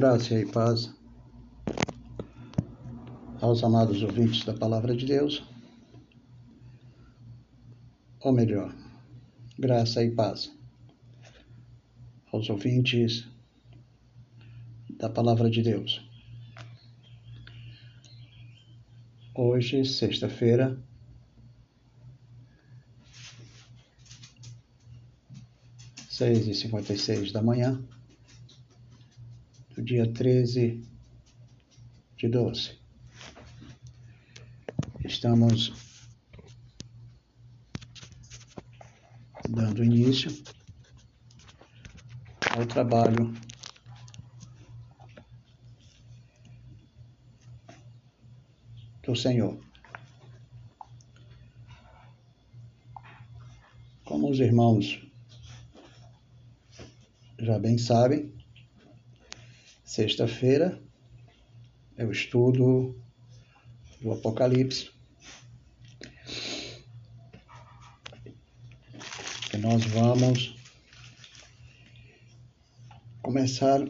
Graça e paz aos amados ouvintes da Palavra de Deus, ou melhor, graça e paz aos ouvintes da Palavra de Deus. Hoje, sexta-feira, seis e cinquenta da manhã, dia 13 de 12. Estamos dando início ao trabalho do Senhor. Como os irmãos já bem sabem, Sexta-feira é o estudo do Apocalipse. E nós vamos começar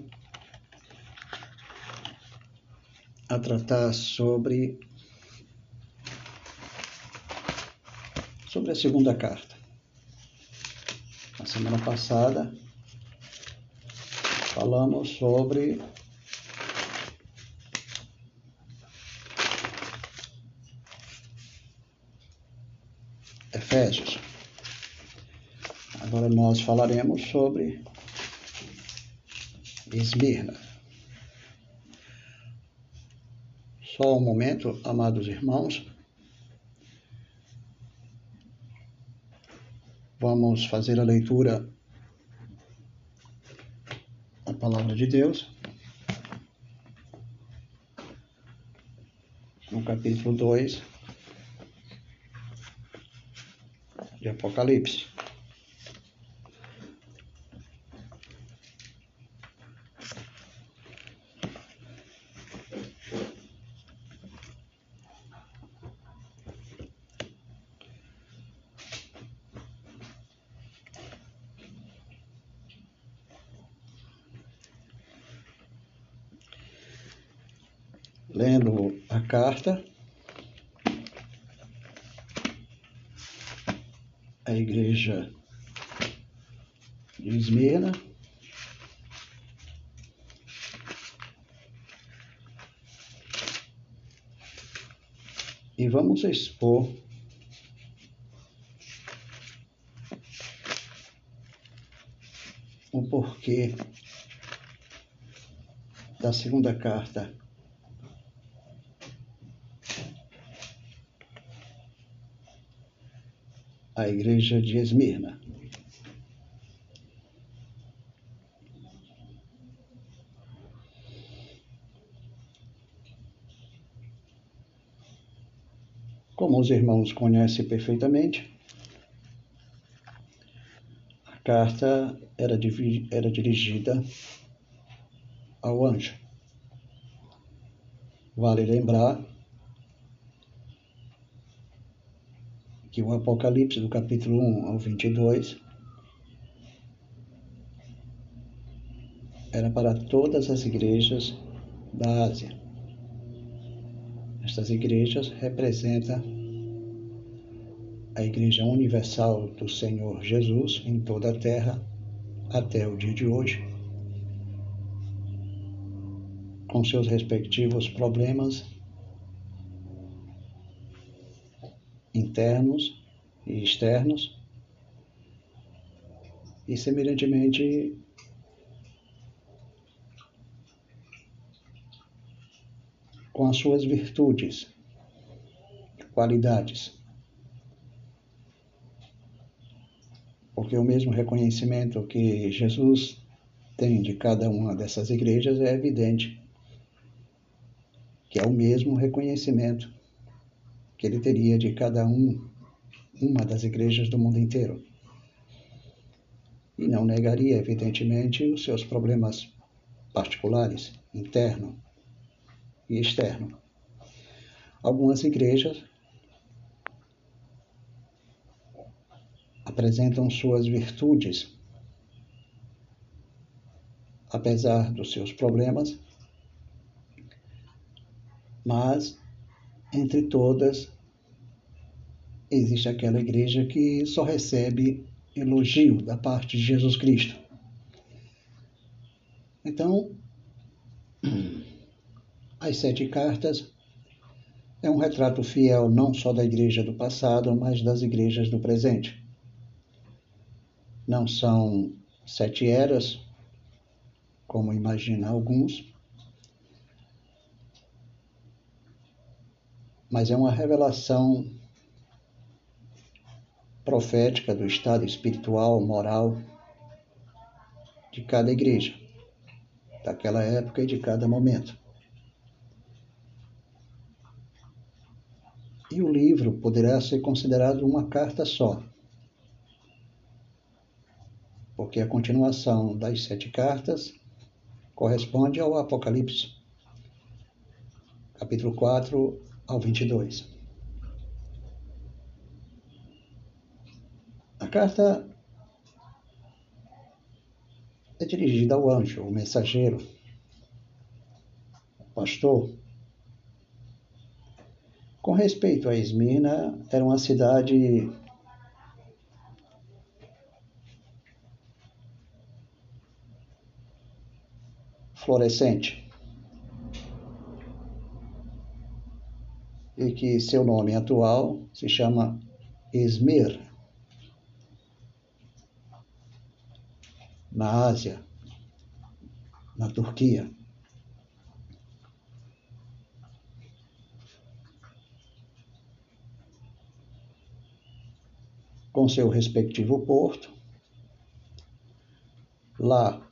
a tratar sobre sobre a segunda carta. Na semana passada falamos sobre Efésios. Agora nós falaremos sobre Esmirna. Só um momento, amados irmãos. Vamos fazer a leitura palavra de Deus, no capítulo 2 de Apocalipse. lendo a carta a igreja de Esmirna. E vamos expor o porquê da segunda carta a igreja de Esmirna. Como os irmãos conhecem perfeitamente, a carta era, era dirigida ao anjo. Vale lembrar que o Apocalipse do capítulo 1 ao 22 era para todas as igrejas da Ásia. Estas igrejas representam a Igreja Universal do Senhor Jesus em toda a terra até o dia de hoje, com seus respectivos problemas internos e externos, e semelhantemente com as suas virtudes, qualidades. Porque o mesmo reconhecimento que Jesus tem de cada uma dessas igrejas é evidente que é o mesmo reconhecimento que ele teria de cada um, uma das igrejas do mundo inteiro. E não negaria, evidentemente, os seus problemas particulares, interno e externo. Algumas igrejas apresentam suas virtudes apesar dos seus problemas, mas entre todas existe aquela igreja que só recebe elogio da parte de Jesus Cristo. Então, as sete cartas é um retrato fiel não só da igreja do passado, mas das igrejas do presente. Não são sete eras, como imagina alguns, mas é uma revelação profética do estado espiritual, moral de cada igreja, daquela época e de cada momento. E o livro poderá ser considerado uma carta só, porque a continuação das sete cartas corresponde ao Apocalipse, capítulo 4 ao 22. A carta é dirigida ao anjo, o mensageiro, o pastor. Com respeito a Esmina, era uma cidade florescente e que seu nome atual se chama Esmir. na Ásia, na Turquia. Com seu respectivo porto, lá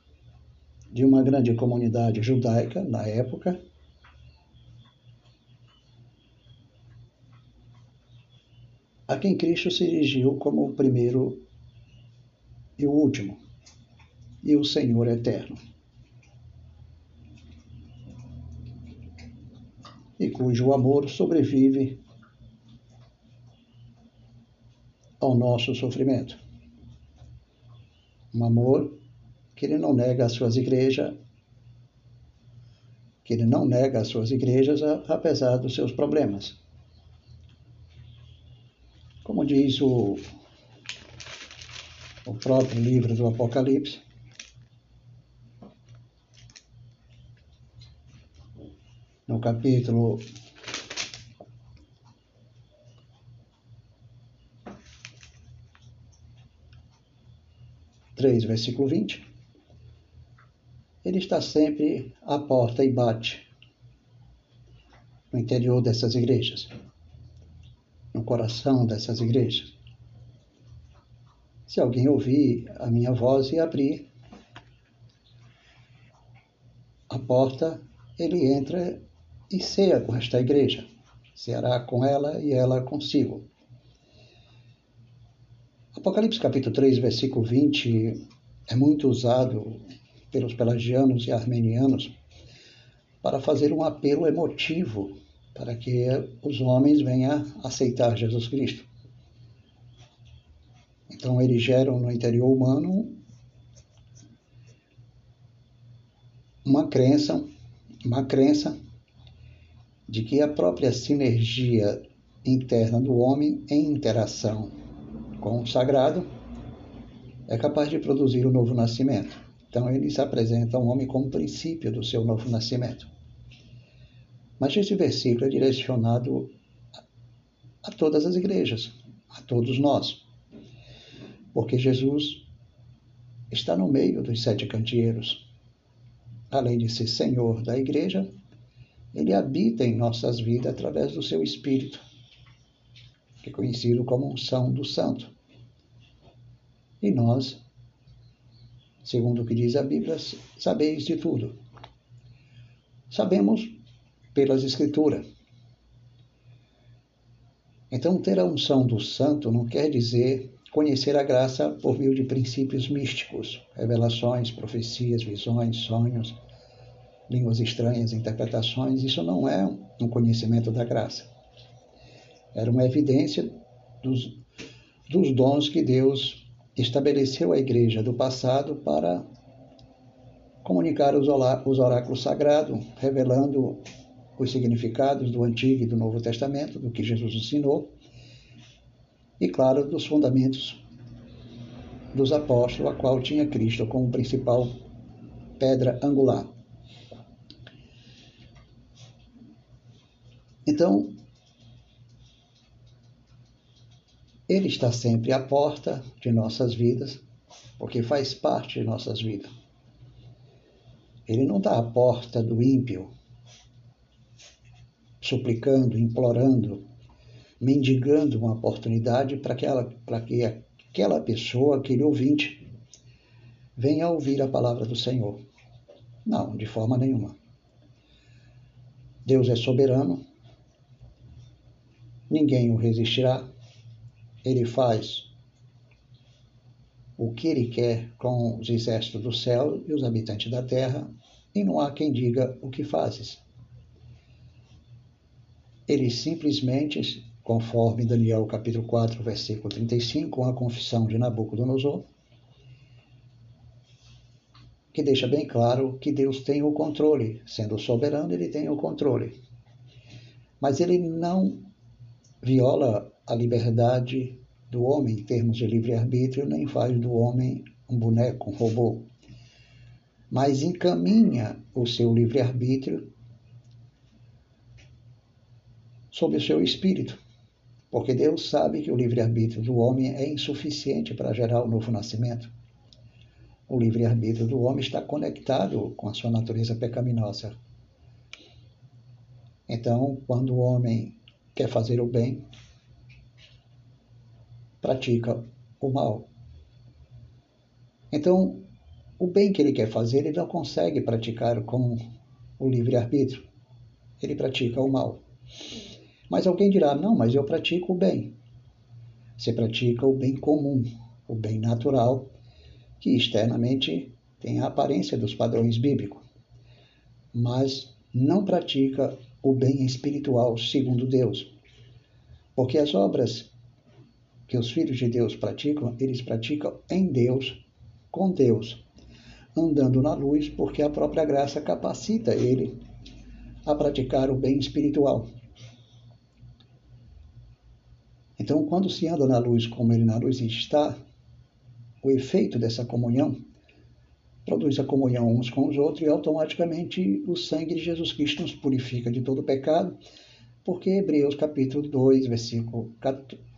de uma grande comunidade judaica na época, a quem Cristo se dirigiu como o primeiro e o último e o Senhor eterno. E cujo amor sobrevive ao nosso sofrimento. Um amor que ele não nega as suas igrejas, que ele não nega as suas igrejas apesar dos seus problemas. Como diz o, o próprio livro do Apocalipse, no capítulo três, versículo vinte, ele está sempre à porta e bate no interior dessas igrejas, no coração dessas igrejas. Se alguém ouvir a minha voz e abrir a porta, ele entra e ceia com esta igreja. Ceará com ela e ela consigo. Apocalipse capítulo 3, versículo 20 é muito usado pelos pelagianos e armenianos para fazer um apelo emotivo para que os homens venham aceitar Jesus Cristo. Então eles geram no interior humano uma crença, uma crença de que a própria sinergia interna do homem em interação com o sagrado é capaz de produzir o novo nascimento. Então ele se apresenta ao homem como princípio do seu novo nascimento. Mas esse versículo é direcionado a todas as igrejas, a todos nós, porque Jesus está no meio dos sete candeeiros. Além de ser Senhor da igreja, ele habita em nossas vidas através do seu Espírito, que é conhecido como unção do Santo. E nós, segundo o que diz a Bíblia, sabeis de tudo. Sabemos pelas Escrituras. Então, ter a unção do Santo não quer dizer conhecer a graça por meio de princípios místicos, revelações, profecias, visões, sonhos línguas estranhas, interpretações, isso não é um conhecimento da graça. Era uma evidência dos, dos dons que Deus estabeleceu à igreja do passado para comunicar os oráculos sagrados, revelando os significados do Antigo e do Novo Testamento, do que Jesus ensinou, e, claro, dos fundamentos dos apóstolos, a qual tinha Cristo como principal pedra angular. Então, Ele está sempre à porta de nossas vidas, porque faz parte de nossas vidas. Ele não está à porta do ímpio, suplicando, implorando, mendigando uma oportunidade para que, para que aquela pessoa, aquele ouvinte, venha ouvir a palavra do Senhor. Não, de forma nenhuma. Deus é soberano, ninguém o resistirá, ele faz o que ele quer com os exércitos do céu e os habitantes da terra, e não há quem diga o que fazes. Ele simplesmente, conforme Daniel capítulo 4, versículo 35, com a confissão de Nabucodonosor, que deixa bem claro que Deus tem o controle, sendo soberano, ele tem o controle. Mas ele não viola a liberdade do homem em termos de livre-arbítrio, nem faz do homem um boneco, um robô, mas encaminha o seu livre-arbítrio sob o seu espírito, porque Deus sabe que o livre-arbítrio do homem é insuficiente para gerar o novo nascimento. O livre-arbítrio do homem está conectado com a sua natureza pecaminosa. Então, quando o homem quer fazer o bem, pratica o mal. Então, o bem que ele quer fazer, ele não consegue praticar com o livre-arbítrio. Ele pratica o mal. Mas alguém dirá: não, mas eu pratico o bem. Você pratica o bem comum, o bem natural, que externamente tem a aparência dos padrões bíblicos, mas não pratica o bem espiritual segundo Deus. Porque as obras que os filhos de Deus praticam, eles praticam em Deus, com Deus, andando na luz, porque a própria graça capacita ele a praticar o bem espiritual. Então, quando se anda na luz como ele na luz está, o efeito dessa comunhão produz a comunhão uns com os outros e automaticamente o sangue de Jesus Cristo nos purifica de todo pecado, porque Hebreus capítulo 2, versículo 14,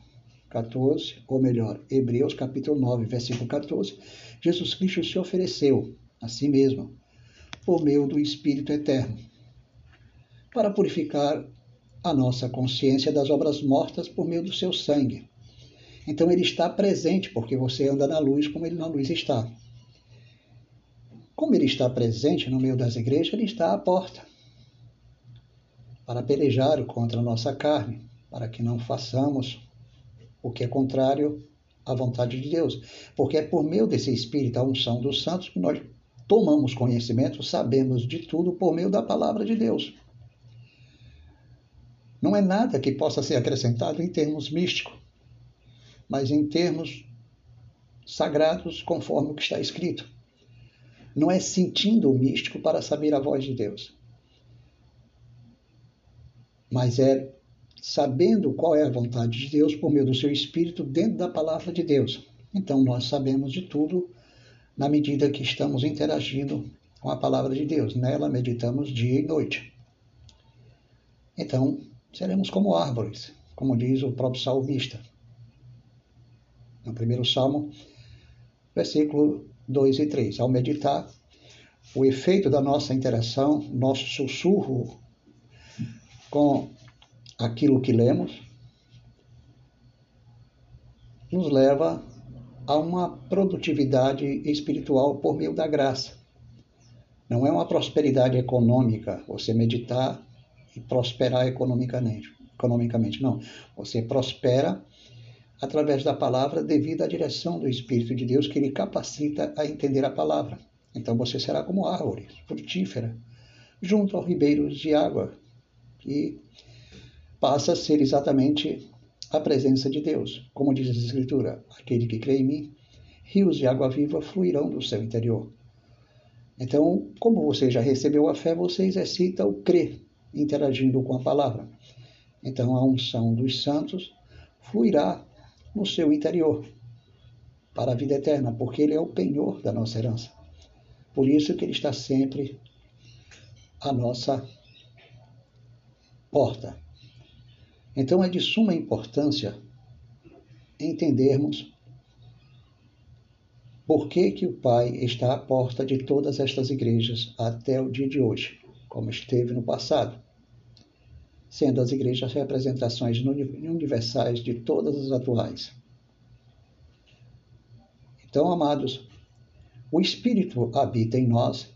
ou melhor, Hebreus capítulo 9, versículo 14, Jesus Cristo se ofereceu a si mesmo por meio do Espírito Eterno para purificar a nossa consciência das obras mortas por meio do seu sangue. Então ele está presente porque você anda na luz como ele na luz está. Como ele está presente no meio das igrejas, ele está à porta para pelejar contra a nossa carne, para que não façamos o que é contrário à vontade de Deus. Porque é por meio desse Espírito, a unção dos santos, que nós tomamos conhecimento, sabemos de tudo por meio da palavra de Deus. Não é nada que possa ser acrescentado em termos místicos, mas em termos sagrados, conforme o que está escrito. Não é sentindo o místico para saber a voz de Deus, mas é sabendo qual é a vontade de Deus por meio do seu Espírito dentro da palavra de Deus. Então nós sabemos de tudo na medida que estamos interagindo com a palavra de Deus. Nela meditamos dia e noite. Então, seremos como árvores, como diz o próprio salmista. No primeiro salmo, versículo 2 e 3. Ao meditar, o efeito da nossa interação, nosso sussurro com aquilo que lemos, nos leva a uma produtividade espiritual por meio da graça. Não é uma prosperidade econômica, você meditar e prosperar economicamente, economicamente não. Você prospera através da palavra devido à direção do Espírito de Deus que lhe capacita a entender a palavra. Então você será como árvore frutífera, junto aos ribeiros de água, que passa a ser exatamente a presença de Deus. Como diz a Escritura, aquele que crê em mim, rios de água viva fluirão do seu interior. Então, como você já recebeu a fé, você exercita o crer, interagindo com a palavra. Então, a unção dos santos fluirá no seu interior para a vida eterna, porque ele é o penhor da nossa herança. Por isso que ele está sempre à nossa porta. Então é de suma importância entendermos por que, que o Pai está à porta de todas estas igrejas até o dia de hoje, como esteve no passado, sendo as igrejas representações universais de todas as atuais. Então, amados, o Espírito habita em nós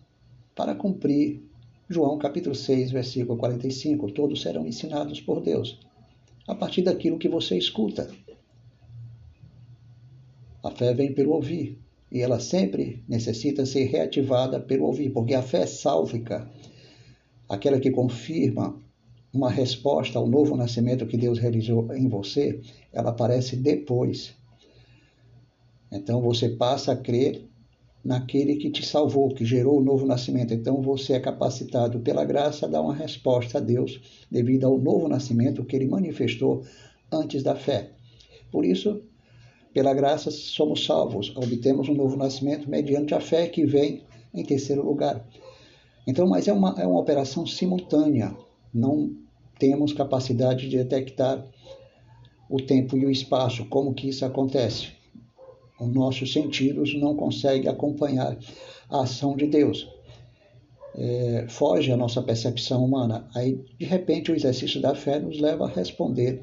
para cumprir João capítulo 6, versículo 45. Todos serão ensinados por Deus a partir daquilo que você escuta. A fé vem pelo ouvir e ela sempre necessita ser reativada pelo ouvir, porque a fé sálvica, aquela que confirma uma resposta ao novo nascimento que Deus realizou em você, ela aparece depois. Então você passa a crer naquele que te salvou, que gerou o novo nascimento. Então você é capacitado pela graça a dar uma resposta a Deus devido ao novo nascimento que ele manifestou antes da fé. Por isso, pela graça somos salvos, obtemos um novo nascimento mediante a fé que vem em terceiro lugar. Então, mas é uma, é uma operação simultânea. Não temos capacidade de detectar o tempo e o espaço, como que isso acontece os nossos sentidos não conseguem acompanhar a ação de Deus. É, foge a nossa percepção humana. Aí, de repente, o exercício da fé nos leva a responder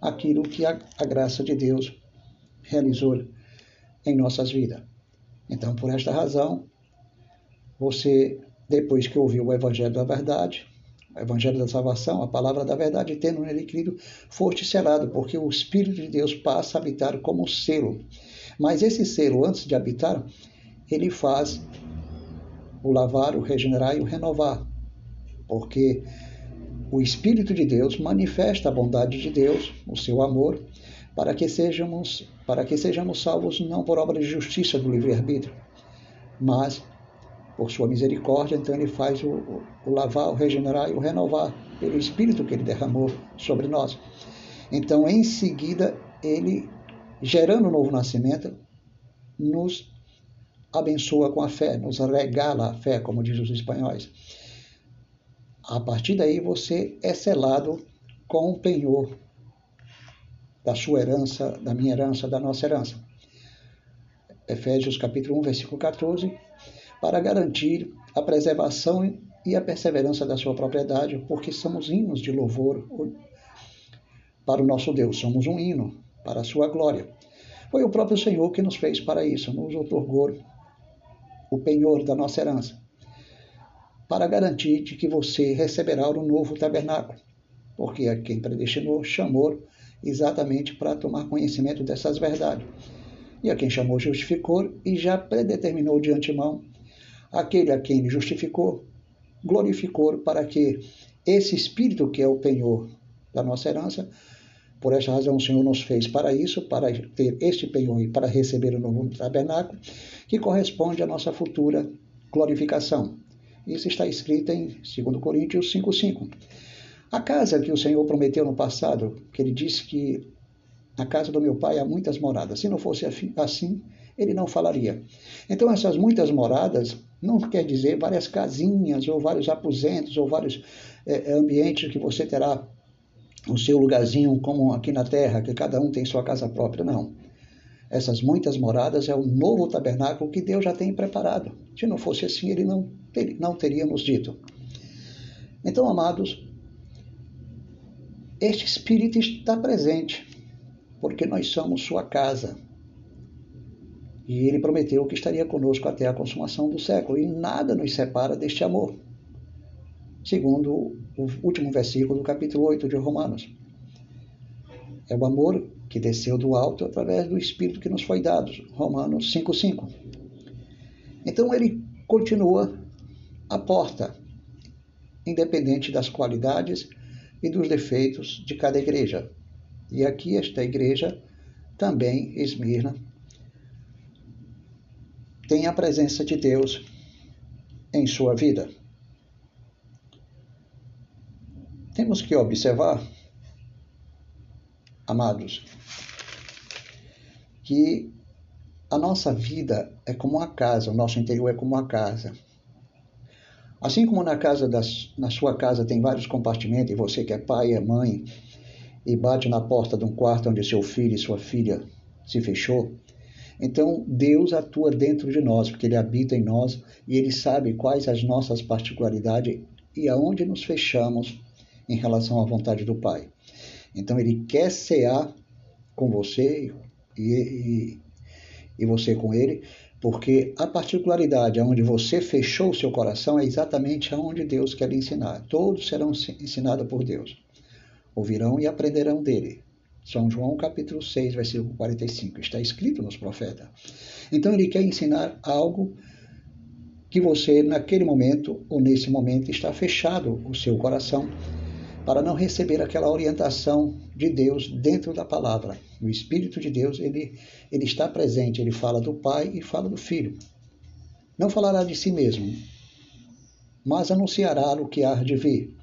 aquilo que a, a graça de Deus realizou em nossas vidas. Então, por esta razão, você, depois que ouviu o Evangelho da Verdade, o Evangelho da Salvação, a palavra da verdade, tendo nele crido, foste selado, porque o Espírito de Deus passa a habitar como selo mas esse selo, antes de habitar, ele faz o lavar, o regenerar e o renovar, porque o Espírito de Deus manifesta a bondade de Deus, o seu amor, para que sejamos, para que sejamos salvos não por obra de justiça do livre-arbítrio, mas por sua misericórdia, então ele faz o, o, o, lavar, o regenerar e o renovar pelo Espírito que ele derramou sobre nós. Então, em seguida, ele gerando o novo nascimento, nos abençoa com a fé, nos regala a fé, como diz os espanhóis. A partir daí você é selado com o penhor da sua herança, da minha herança, da nossa herança. Efésios capítulo 1, versículo 14, para garantir a preservação e a perseverança da sua propriedade, porque somos hinos de louvor para o nosso Deus, somos um hino, para a sua glória. Foi o próprio Senhor que nos fez para isso, nos otorgou o penhor da nossa herança, para garantir de que você receberá o novo tabernáculo, porque quem predestinou chamou exatamente para tomar conhecimento dessas verdades. E a quem chamou justificou e já predeterminou de antemão aquele a quem justificou, glorificou para que esse espírito que é o penhor da nossa herança por esta razão, o Senhor nos fez para isso, para ter este penhor e para receber o novo tabernáculo, que corresponde à nossa futura glorificação. Isso está escrito em 2 Coríntios 5,5. A casa que o Senhor prometeu no passado, que ele disse que na casa do meu pai há muitas moradas. Se não fosse assim, ele não falaria. Então, essas muitas moradas não quer dizer várias casinhas, ou vários aposentos, ou vários é, ambientes que você terá o seu lugarzinho como aqui na terra, que cada um tem sua casa própria, não. Essas muitas moradas é o novo tabernáculo que Deus já tem preparado. Se não fosse assim, ele não, ter, não teríamos dito. Então, amados, este Espírito está presente, porque nós somos sua casa. E ele prometeu que estaria conosco até a consumação do século, e nada nos separa deste amor segundo o último versículo do capítulo 8 de Romanos. É o amor que desceu do alto através do Espírito que nos foi dado, Romanos 5,5. Então ele continua à porta, independente das qualidades e dos defeitos de cada igreja. E aqui esta igreja, também Esmirna, tem a presença de Deus em sua vida. Temos que observar, amados, que a nossa vida é como uma casa, o nosso interior é como uma casa. Assim como na casa das, na sua casa tem vários compartimentos e você que é pai, é mãe e bate na porta de um quarto onde seu filho e sua filha se fechou, então Deus atua dentro de nós, porque ele habita em nós e ele sabe quais as nossas particularidades e aonde nos fechamos em relação à vontade do Pai. Então ele quer cear com você e, e, e você com ele, porque a particularidade onde você fechou o seu coração é exatamente aonde Deus quer lhe ensinar. Todos serão ensinados por Deus. Ouvirão e aprenderão dele. São João capítulo 6, versículo 45. Está escrito nos profetas. Então ele quer ensinar algo que você, naquele momento ou nesse momento, está fechado o seu coração para não receber aquela orientação de Deus dentro da palavra. O Espírito de Deus, ele, ele está presente, ele fala do Pai e fala do Filho. Não falará de si mesmo, mas anunciará o que há de vir.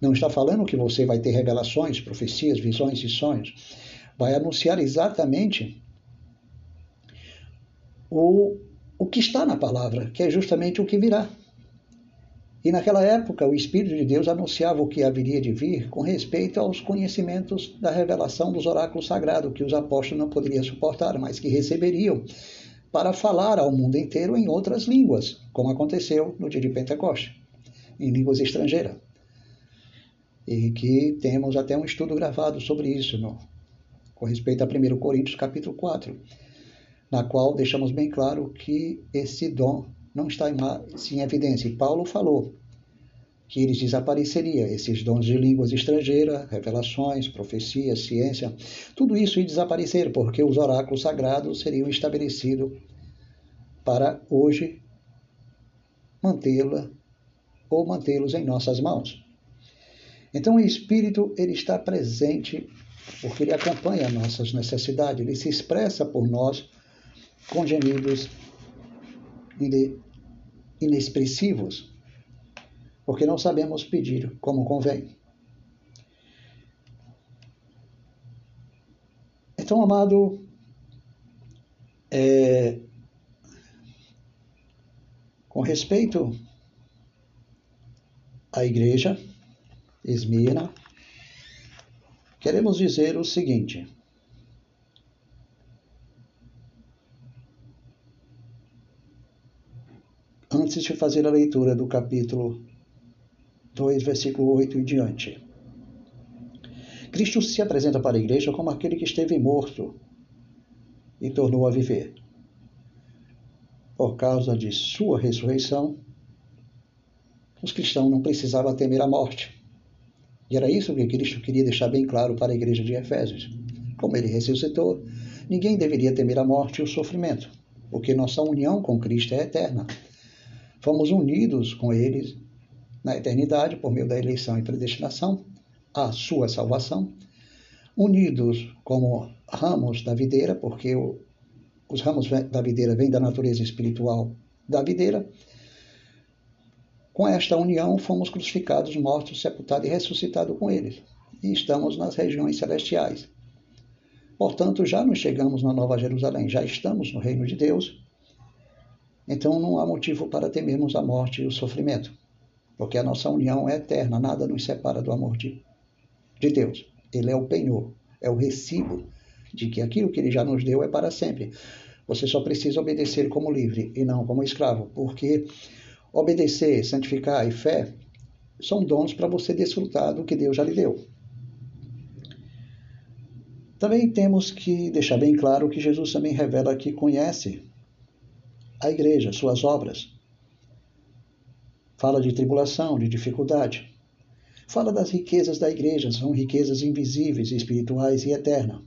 Não está falando que você vai ter revelações, profecias, visões e sonhos. Vai anunciar exatamente o, o que está na palavra, que é justamente o que virá. E naquela época, o Espírito de Deus anunciava o que haveria de vir com respeito aos conhecimentos da revelação dos oráculos sagrados, que os apóstolos não poderiam suportar, mas que receberiam para falar ao mundo inteiro em outras línguas, como aconteceu no dia de Pentecostes, em línguas estrangeiras. E que temos até um estudo gravado sobre isso, no, com respeito a 1 Coríntios capítulo 4, na qual deixamos bem claro que esse dom não está em, em evidência. E Paulo falou que eles desapareceriam, esses dons de línguas estrangeiras, revelações, profecia, ciência, tudo isso ia desaparecer, porque os oráculos sagrados seriam estabelecidos para hoje mantê-la ou mantê-los em nossas mãos. Então o Espírito ele está presente porque ele acompanha nossas necessidades, ele se expressa por nós com gemidos inexpressivos, porque não sabemos pedir como convém. Então, amado, é, com respeito à igreja, Esmirna, queremos dizer o seguinte: antes de fazer a leitura do capítulo 2, versículo 8 e diante. Cristo se apresenta para a igreja como aquele que esteve morto e tornou a viver. Por causa de sua ressurreição, os cristãos não precisavam temer a morte. E era isso que Cristo queria deixar bem claro para a igreja de Efésios. Como ele ressuscitou, ninguém deveria temer a morte e o sofrimento, porque nossa união com Cristo é eterna fomos unidos com eles na eternidade por meio da eleição e predestinação, a sua salvação, unidos como ramos da videira, porque os ramos da videira vêm da natureza espiritual da videira. Com esta união, fomos crucificados, mortos, sepultados e ressuscitados com eles, e estamos nas regiões celestiais. Portanto, já nos chegamos na Nova Jerusalém, já estamos no reino de Deus então não há motivo para temermos a morte e o sofrimento, porque a nossa união é eterna, nada nos separa do amor de, de Deus. Ele é o penhor, é o recibo de que aquilo que ele já nos deu é para sempre. Você só precisa obedecer como livre e não como escravo, porque obedecer, santificar e fé são dons para você desfrutar do que Deus já lhe deu. Também temos que deixar bem claro que Jesus também revela que conhece a igreja, suas obras. Fala de tribulação, de dificuldade. Fala das riquezas da igreja, são riquezas invisíveis, espirituais e eternas,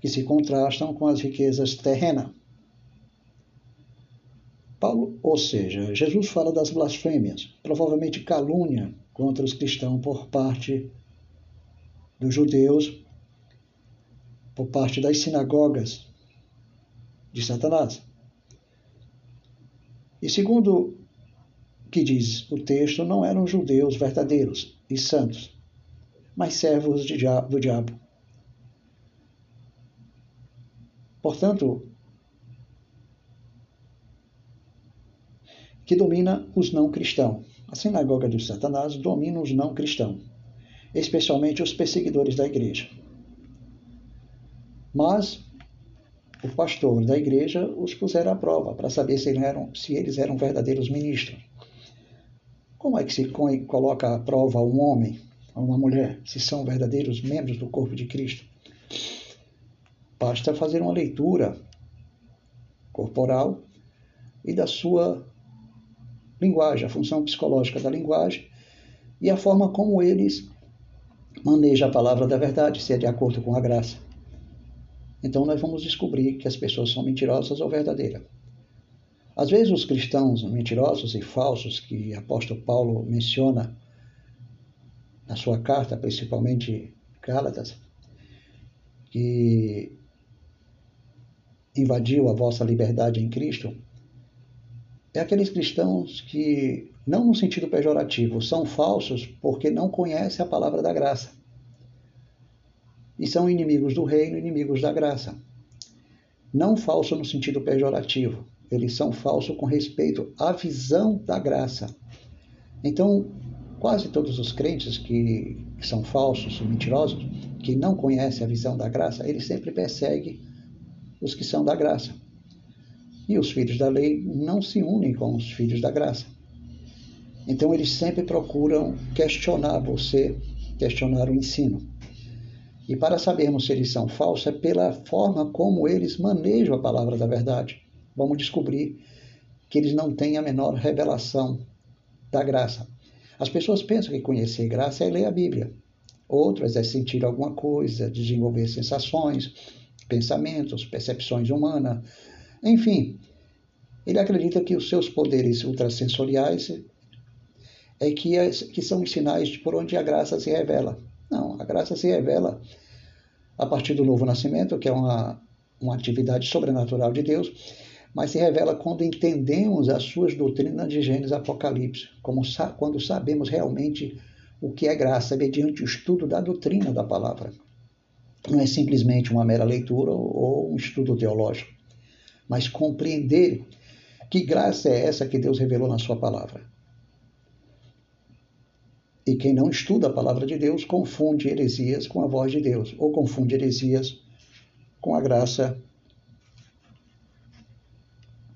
que se contrastam com as riquezas terrenas. Paulo, ou seja, Jesus fala das blasfêmias, provavelmente calúnia contra os cristãos por parte dos judeus, por parte das sinagogas, de Satanás. E segundo que diz o texto, não eram judeus verdadeiros e santos, mas servos do diabo. Portanto, que domina os não cristãos. A sinagoga de Satanás domina os não cristãos, especialmente os perseguidores da igreja. Mas o pastor da igreja os puseram à prova para saber se eram, se eles eram verdadeiros ministros. Como é que se coloca à prova um homem, uma mulher, se são verdadeiros membros do corpo de Cristo? Basta fazer uma leitura corporal e da sua linguagem, a função psicológica da linguagem e a forma como eles manejam a palavra da verdade, se é de acordo com a graça. Então nós vamos descobrir que as pessoas são mentirosas ou verdadeiras. Às vezes os cristãos mentirosos e falsos que o apóstolo Paulo menciona na sua carta, principalmente Gálatas, que invadiu a vossa liberdade em Cristo, é aqueles cristãos que, não no sentido pejorativo, são falsos porque não conhecem a palavra da graça e são inimigos do reino, inimigos da graça. Não falso no sentido pejorativo, eles são falsos com respeito à visão da graça. Então, quase todos os crentes que, são falsos, mentirosos, que não conhecem a visão da graça, eles sempre perseguem os que são da graça. E os filhos da lei não se unem com os filhos da graça. Então eles sempre procuram questionar você, questionar o ensino. E para sabermos se eles são falsos é pela forma como eles manejam a palavra da verdade. Vamos descobrir que eles não têm a menor revelação da graça. As pessoas pensam que conhecer graça é ler a Bíblia. Outras é sentir alguma coisa, desenvolver sensações, pensamentos, percepções humanas, enfim. Ele acredita que os seus poderes ultrassensoriais é que, é, que são os sinais por onde a graça se revela. Não, a graça se revela a partir do novo nascimento, que é uma, uma atividade sobrenatural de Deus, mas se revela quando entendemos as suas doutrinas de Gênesis Apocalipse, como quando sabemos realmente o que é graça, mediante o estudo da doutrina da palavra. Não é simplesmente uma mera leitura ou um estudo teológico, mas compreender que graça é essa que Deus revelou na sua palavra. E quem não estuda a palavra de Deus confunde heresias com a voz de Deus, ou confunde heresias com a graça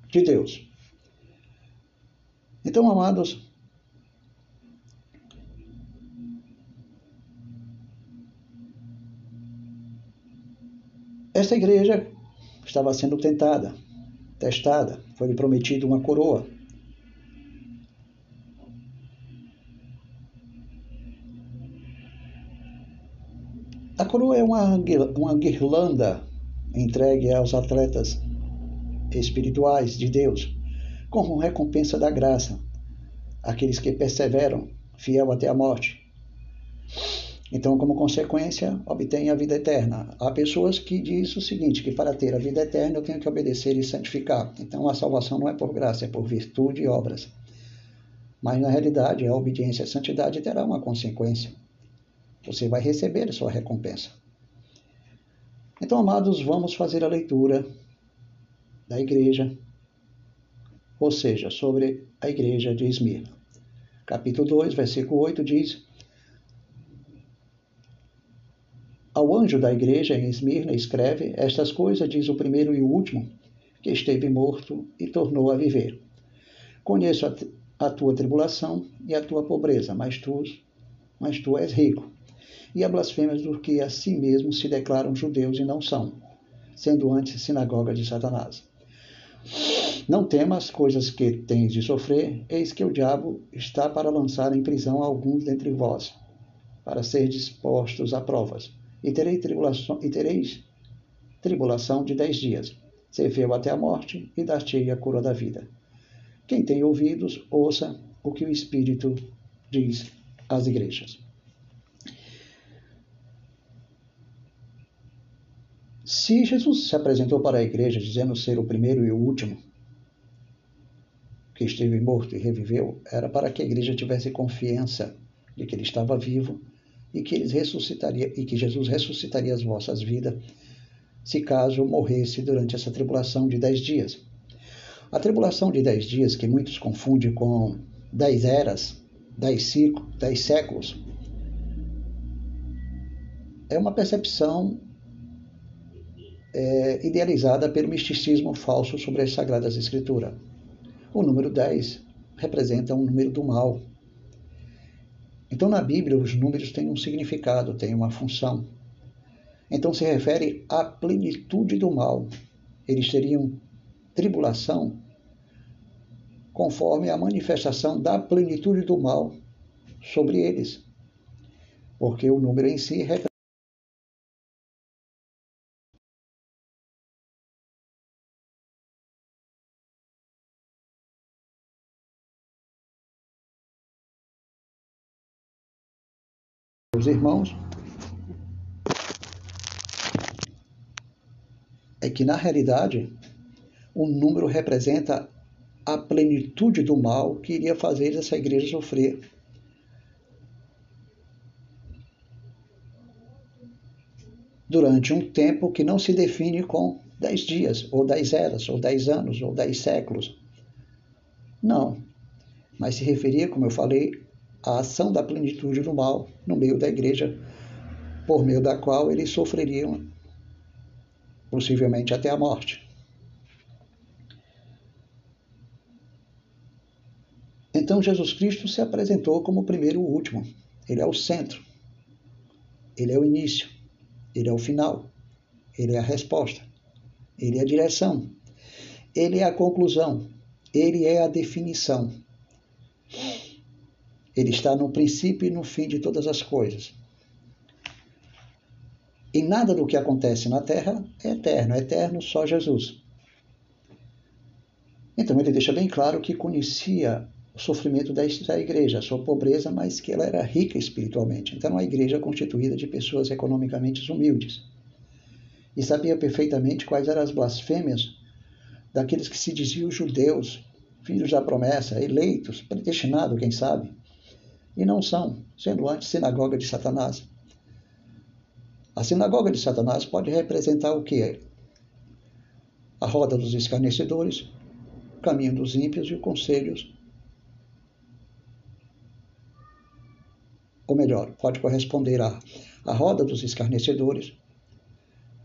de Deus. Então, amados, esta igreja estava sendo tentada, testada, foi-lhe prometido uma coroa. Uma, uma guirlanda entregue aos atletas espirituais de Deus, como recompensa da graça, aqueles que perseveram, fiel até a morte. Então, como consequência, obtém a vida eterna. Há pessoas que dizem o seguinte, que para ter a vida eterna eu tenho que obedecer e santificar. Então, a salvação não é por graça, é por virtude e obras. Mas, na realidade, a obediência a santidade terá uma consequência. Você vai receber a sua recompensa. Então, amados, vamos fazer a leitura da igreja, ou seja, sobre a igreja de Esmirna. Capítulo 2, versículo 8 diz: Ao anjo da igreja em Esmirna escreve: Estas coisas diz o primeiro e o último, que esteve morto e tornou a viver. Conheço a, a tua tribulação e a tua pobreza, mas tu, mas tu és rico e a blasfêmias dos que a si mesmos se declaram judeus e não são, sendo antes sinagoga de Satanás. Não temas coisas que tens de sofrer, eis que o diabo está para lançar em prisão alguns dentre vós, para ser dispostos a provas, e, terei tribulação, e tereis tribulação de dez dias. Serviu até a morte e dar-te a cura da vida. Quem tem ouvidos, ouça o que o Espírito diz às igrejas. Se Jesus se apresentou para a igreja dizendo ser o primeiro e o último, que esteve morto e reviveu, era para que a igreja tivesse confiança de que ele estava vivo e que ele ressuscitaria e que Jesus ressuscitaria as vossas vidas se caso morresse durante essa tribulação de dez dias. A tribulação de dez dias, que muitos confundem com dez eras, dez ciclos, dez séculos, é uma percepção é, idealizada pelo misticismo falso sobre as Sagradas Escrituras. O número 10 representa um número do mal. Então, na Bíblia, os números têm um significado, têm uma função. Então, se refere à plenitude do mal. Eles teriam tribulação conforme a manifestação da plenitude do mal sobre eles. Porque o número em si Meus irmãos, é que na realidade o número representa a plenitude do mal que iria fazer essa igreja sofrer. Durante um tempo que não se define com dez dias, ou dez eras, ou dez anos, ou dez séculos. Não. Mas se referia, como eu falei, a ação da plenitude do mal no meio da igreja, por meio da qual eles sofreriam possivelmente até a morte. Então Jesus Cristo se apresentou como o primeiro e o último. Ele é o centro. Ele é o início. Ele é o final. Ele é a resposta. Ele é a direção. Ele é a conclusão. Ele é a definição. Ele está no princípio e no fim de todas as coisas. E nada do que acontece na terra é eterno, é eterno só Jesus. Então ele deixa bem claro que conhecia o sofrimento da igreja, a sua pobreza, mas que ela era rica espiritualmente. Então, uma igreja constituída de pessoas economicamente humildes. E sabia perfeitamente quais eram as blasfêmias daqueles que se diziam judeus, filhos da promessa, eleitos, predestinados, quem sabe, e não são, sendo antes sinagoga de Satanás. A sinagoga de Satanás pode representar o que? A roda dos escarnecedores, o caminho dos ímpios e os conselhos. Ou melhor, pode corresponder a a roda dos escarnecedores,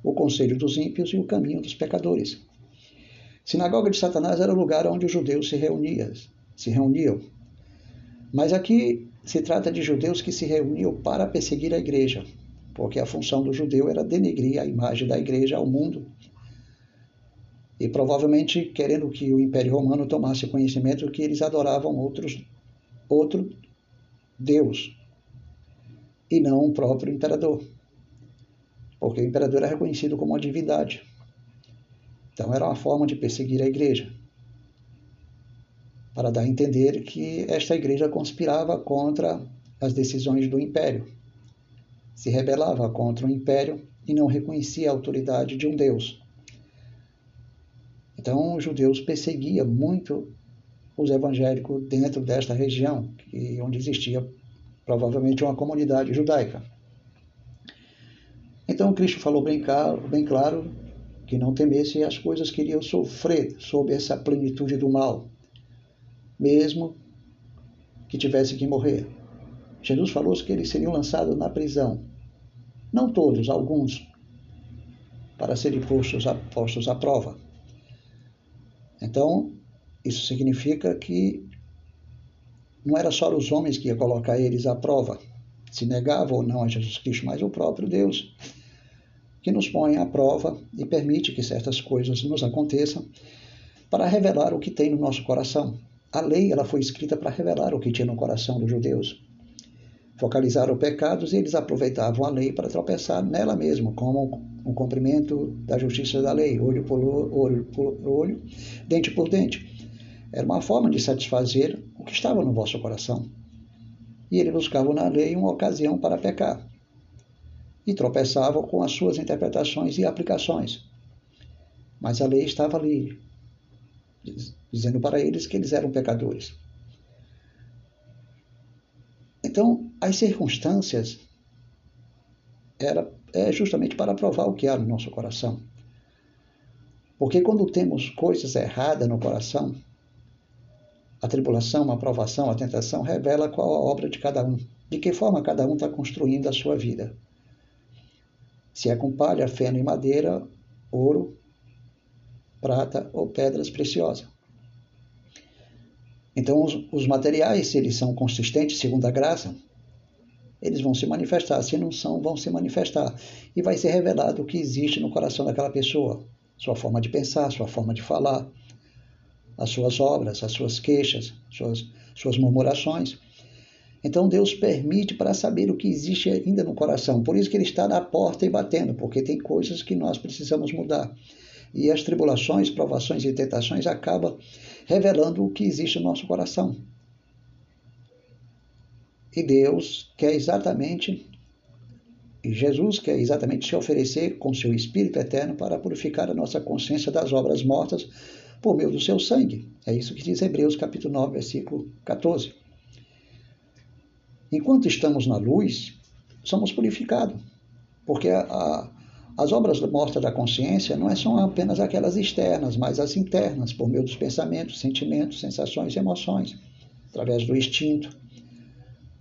o conselho dos ímpios e o caminho dos pecadores. Sinagoga de Satanás era o lugar onde os judeus se reuniam, se reuniam. Mas aqui se trata de judeus que se reuniam para perseguir a igreja, porque a função do judeu era denegrir a imagem da igreja ao mundo. E provavelmente querendo que o Império Romano tomasse conhecimento que eles adoravam outros, outro Deus, e não o próprio imperador. Porque o imperador era reconhecido como uma divindade. Então era uma forma de perseguir a igreja para dar a entender que esta igreja conspirava contra as decisões do império, se rebelava contra o império e não reconhecia a autoridade de um Deus. Então, os judeus perseguiam muito os evangélicos dentro desta região, onde existia provavelmente uma comunidade judaica. Então, Cristo falou bem claro, bem claro que não temesse as coisas que iriam sofrer sob essa plenitude do mal, mesmo que tivesse que morrer. Jesus falou que eles seriam lançados na prisão. Não todos, alguns, para serem postos a, postos à prova. Então, isso significa que não era só os homens que ia colocar eles à prova, se negavam ou não a Jesus Cristo, mas o próprio Deus, que nos põe à prova e permite que certas coisas nos aconteçam para revelar o que tem no nosso coração. A lei ela foi escrita para revelar o que tinha no coração dos judeus. Focalizaram pecados e eles aproveitavam a lei para tropeçar nela mesma, como um cumprimento da justiça da lei, olho por olho, por olho, dente por dente. Era uma forma de satisfazer o que estava no vosso coração. E eles buscavam na lei uma ocasião para pecar. E tropeçavam com as suas interpretações e aplicações. Mas a lei estava ali, dizendo para eles que eles eram pecadores. Então, as circunstâncias era é justamente para provar o que há no nosso coração. Porque quando temos coisas erradas no coração, a tribulação, a provação, a tentação revela qual a obra de cada um, de que forma cada um está construindo a sua vida. Se é com palha, feno e madeira, ouro, prata ou pedras preciosas. Então, os, os materiais, se eles são consistentes segundo a graça, eles vão se manifestar. Se não são, vão se manifestar. E vai ser revelado o que existe no coração daquela pessoa: sua forma de pensar, sua forma de falar, as suas obras, as suas queixas, suas, suas murmurações. Então Deus permite para saber o que existe ainda no coração. Por isso que Ele está na porta e batendo, porque tem coisas que nós precisamos mudar. E as tribulações, provações e tentações acabam revelando o que existe no nosso coração. E Deus quer exatamente, e Jesus quer exatamente se oferecer com seu Espírito eterno para purificar a nossa consciência das obras mortas por meio do seu sangue. É isso que diz Hebreus capítulo 9, versículo 14. Enquanto estamos na luz, somos purificados, porque a, a, as obras mortas da consciência não é são apenas aquelas externas, mas as internas, por meio dos pensamentos, sentimentos, sensações e emoções, através do instinto,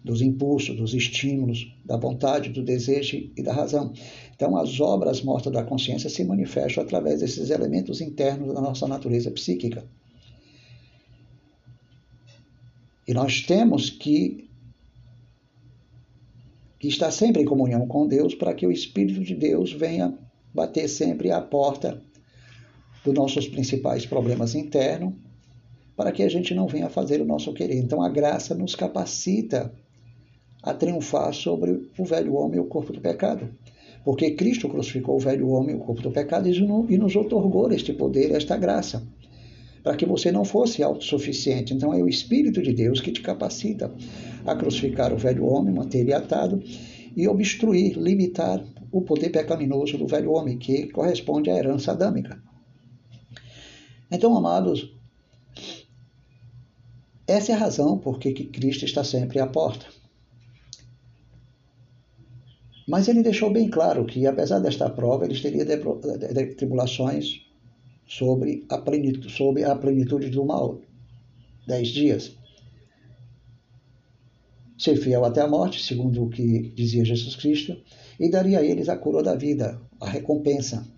dos impulsos, dos estímulos, da vontade, do desejo e da razão. Então, as obras mortas da consciência se manifestam através desses elementos internos da nossa natureza psíquica. E nós temos que, que estar sempre em comunhão com Deus para que o Espírito de Deus venha bater sempre à porta dos nossos principais problemas internos, para que a gente não venha fazer o nosso querer. Então, a graça nos capacita a triunfar sobre o velho homem e o corpo do pecado. Porque Cristo crucificou o velho homem e o corpo do pecado e nos otorgou este poder, esta graça, para que você não fosse autossuficiente. Então é o Espírito de Deus que te capacita a crucificar o velho homem, manter ele atado e obstruir, limitar o poder pecaminoso do velho homem, que corresponde à herança adâmica. Então, amados, essa é a razão por que Cristo está sempre à porta. Mas ele deixou bem claro que, apesar desta prova, eles teriam tribulações sobre a, plenitude, sobre a plenitude do mal. Dez dias. Ser fiel até a morte, segundo o que dizia Jesus Cristo, e daria a eles a coroa da vida, a recompensa.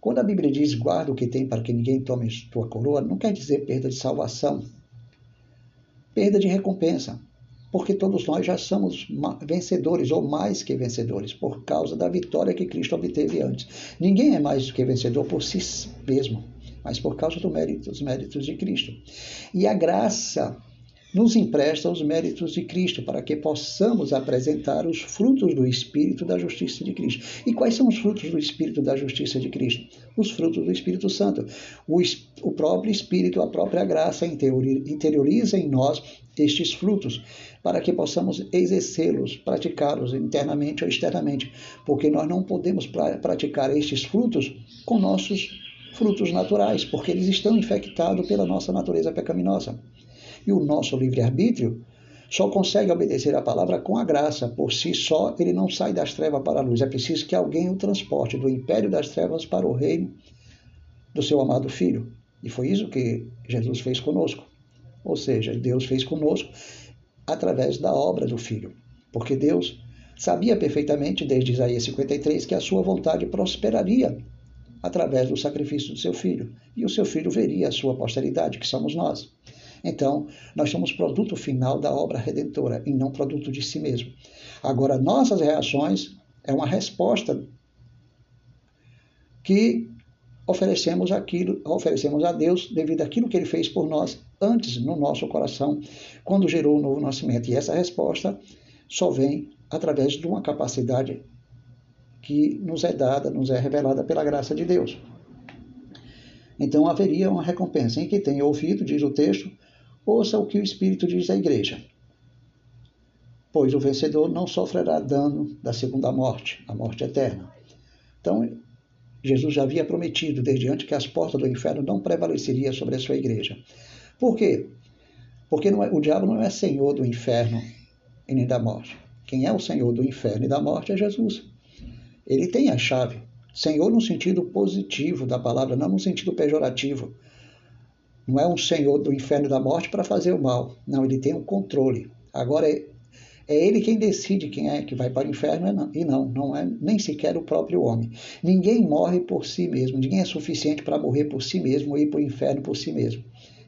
Quando a Bíblia diz guarda o que tem para que ninguém tome tua coroa, não quer dizer perda de salvação, perda de recompensa porque todos nós já somos vencedores ou mais que vencedores por causa da vitória que Cristo obteve antes. Ninguém é mais que vencedor por si mesmo, mas por causa do mérito, dos méritos de Cristo. E a graça nos empresta os méritos de Cristo para que possamos apresentar os frutos do Espírito da justiça de Cristo. E quais são os frutos do Espírito da justiça de Cristo? Os frutos do Espírito Santo. O, o próprio Espírito, a própria graça interioriza em nós estes frutos para que possamos exercê-los, praticá-los internamente ou externamente, porque nós não podemos praticar estes frutos com nossos frutos naturais, porque eles estão infectados pela nossa natureza pecaminosa. E o nosso livre-arbítrio só consegue obedecer a palavra com a graça. Por si só, ele não sai das trevas para a luz. É preciso que alguém o transporte do império das trevas para o reino do seu amado Filho. E foi isso que Jesus fez conosco. Ou seja, Deus fez conosco através da obra do Filho. Porque Deus sabia perfeitamente, desde Isaías 53, que a sua vontade prosperaria através do sacrifício do seu filho, e o seu filho veria a sua posteridade, que somos nós. Então, nós somos produto final da obra redentora e não produto de si mesmo. Agora, nossas reações é uma resposta que oferecemos aquilo, oferecemos a Deus devido àquilo que ele fez por nós antes no nosso coração, quando gerou o novo nascimento. E essa resposta só vem através de uma capacidade que nos é dada, nos é revelada pela graça de Deus. Então haveria uma recompensa. Em quem tem ouvido, diz o texto, ouça o que o Espírito diz à igreja. Pois o vencedor não sofrerá dano da segunda morte, a morte eterna. Então, Jesus já havia prometido desde antes que as portas do inferno não prevaleceriam sobre a sua igreja. Por quê? Porque é, o diabo não é senhor do inferno e nem da morte. Quem é o senhor do inferno e da morte é Jesus. Ele tem a chave. Senhor no sentido positivo da palavra, não no sentido pejorativo. Não é um senhor do inferno e da morte para fazer o mal. Não, ele tem o um controle. Agora é, é ele quem decide quem é que vai para o inferno e não, não é nem sequer o próprio homem. Ninguém morre por si mesmo, ninguém é suficiente para morrer por si mesmo ou ir para o inferno por si mesmo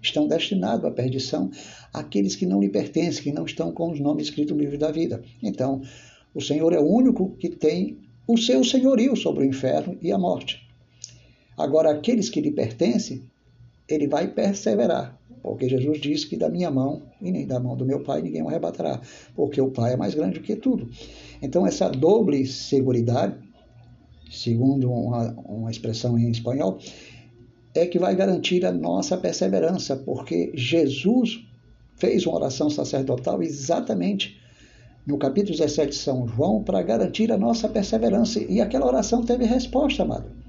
estão destinados à perdição aqueles que não lhe pertencem, que não estão com os nomes escritos no livro da vida. Então, o Senhor é o único que tem o seu senhorio sobre o inferno e a morte. Agora, aqueles que lhe pertencem, ele vai perseverar, porque Jesus disse que da minha mão e nem da mão do meu Pai ninguém o arrebatará, porque o Pai é mais grande do que tudo. Então, essa doble seguridade, segundo uma, uma expressão em espanhol, é que vai garantir a nossa perseverança, porque Jesus fez uma oração sacerdotal exatamente no capítulo 17 de São João para garantir a nossa perseverança e aquela oração teve resposta, amado.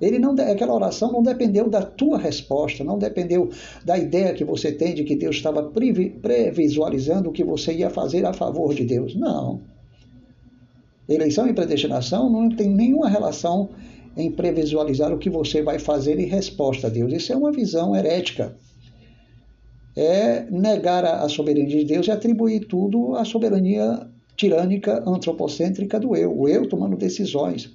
Ele não, aquela oração não dependeu da tua resposta, não dependeu da ideia que você tem de que Deus estava previsualizando o que você ia fazer a favor de Deus. Não. Eleição e predestinação não tem nenhuma relação em previsualizar o que você vai fazer em resposta a Deus. Isso é uma visão herética. É negar a soberania de Deus e atribuir tudo à soberania tirânica, antropocêntrica do eu, o eu tomando decisões.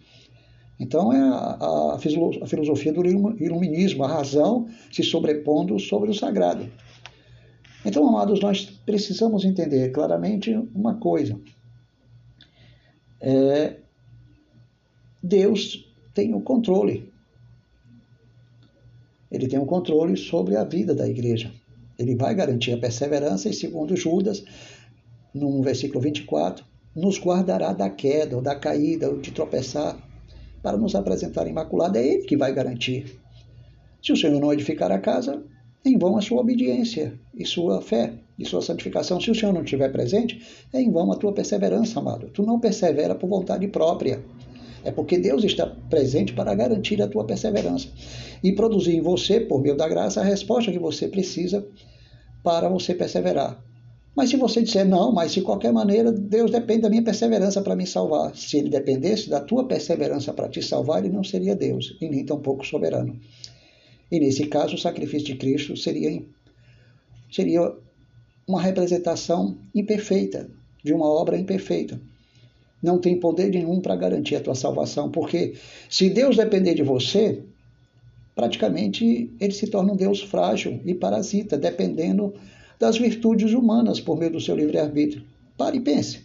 Então é a, a, filosofia do iluminismo, a razão se sobrepondo sobre o sagrado. Então, amados, nós precisamos entender claramente uma coisa. É, Deus tem o controle. Ele tem o controle sobre a vida da igreja. Ele vai garantir a perseverança e, segundo Judas, no versículo 24, nos guardará da queda, ou da caída, ou de tropeçar, para nos apresentar imaculado. É Ele que vai garantir. Se o Senhor não edificar a casa, em vão a sua obediência e sua fé e sua santificação. Se o Senhor não estiver presente, é em vão a tua perseverança, amado. Tu não persevera por vontade própria. É porque Deus está presente para garantir a tua perseverança e produzir em você, por meio da graça, a resposta que você precisa para você perseverar. Mas se você disser, não, mas de qualquer maneira, Deus depende da minha perseverança para me salvar. Se ele dependesse da tua perseverança para te salvar, ele não seria Deus e nem tampouco soberano. E nesse caso, o sacrifício de Cristo seria, seria uma representação imperfeita de uma obra imperfeita não tem poder nenhum para garantir a tua salvação, porque se Deus depender de você, praticamente ele se torna um Deus frágil e parasita, dependendo das virtudes humanas por meio do seu livre-arbítrio. Pare e pense.